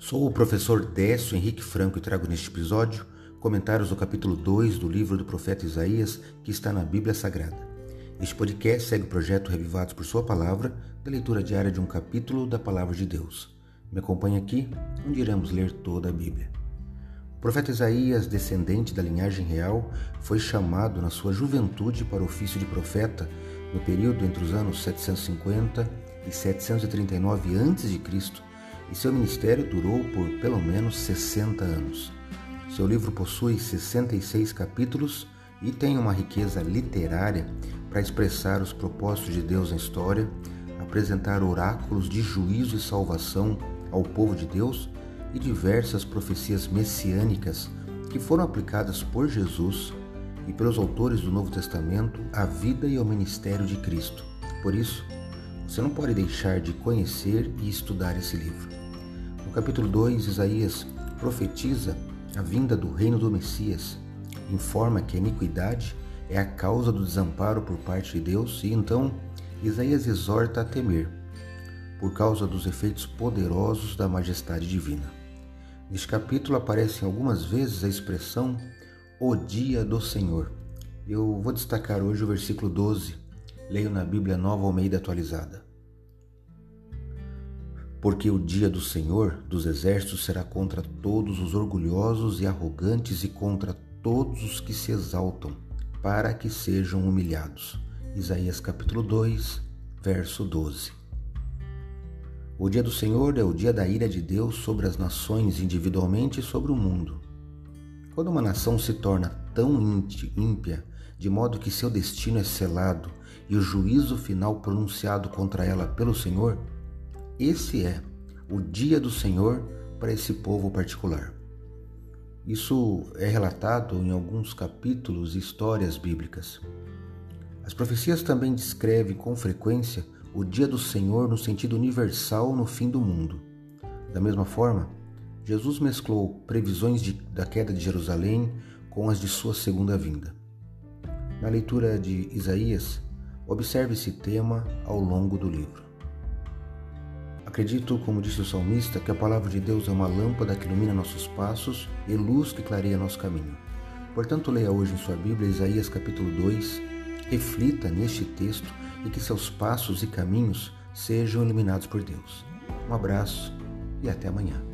Sou o professor Décio Henrique Franco e trago neste episódio comentários do capítulo 2 do livro do profeta Isaías que está na Bíblia Sagrada. Este podcast segue o projeto Revivados por Sua Palavra, da leitura diária de um capítulo da Palavra de Deus. Me acompanhe aqui, onde iremos ler toda a Bíblia. O profeta Isaías, descendente da linhagem real, foi chamado na sua juventude para o ofício de profeta no período entre os anos 750 e 739 a.C., e seu ministério durou por pelo menos 60 anos. Seu livro possui 66 capítulos e tem uma riqueza literária para expressar os propósitos de Deus na história, apresentar oráculos de juízo e salvação ao povo de Deus e diversas profecias messiânicas que foram aplicadas por Jesus e pelos autores do Novo Testamento à vida e ao ministério de Cristo. Por isso, você não pode deixar de conhecer e estudar esse livro. No capítulo 2, Isaías profetiza a vinda do reino do Messias, informa que a iniquidade é a causa do desamparo por parte de Deus e então Isaías exorta a temer, por causa dos efeitos poderosos da majestade divina. Neste capítulo aparecem algumas vezes a expressão o dia do Senhor. Eu vou destacar hoje o versículo 12, leio na Bíblia Nova Almeida atualizada. Porque o dia do Senhor dos exércitos será contra todos os orgulhosos e arrogantes e contra todos os que se exaltam, para que sejam humilhados. Isaías capítulo 2, verso 12. O dia do Senhor é o dia da ira de Deus sobre as nações individualmente e sobre o mundo. Quando uma nação se torna tão ímpia, de modo que seu destino é selado e o juízo final pronunciado contra ela pelo Senhor, esse é o dia do Senhor para esse povo particular. Isso é relatado em alguns capítulos e histórias bíblicas. As profecias também descrevem com frequência o dia do Senhor no sentido universal no fim do mundo. Da mesma forma, Jesus mesclou previsões de, da queda de Jerusalém com as de sua segunda vinda. Na leitura de Isaías, observe esse tema ao longo do livro. Acredito, como disse o salmista, que a palavra de Deus é uma lâmpada que ilumina nossos passos e luz que clareia nosso caminho. Portanto, leia hoje em sua Bíblia Isaías capítulo 2, reflita neste texto e que seus passos e caminhos sejam iluminados por Deus. Um abraço e até amanhã.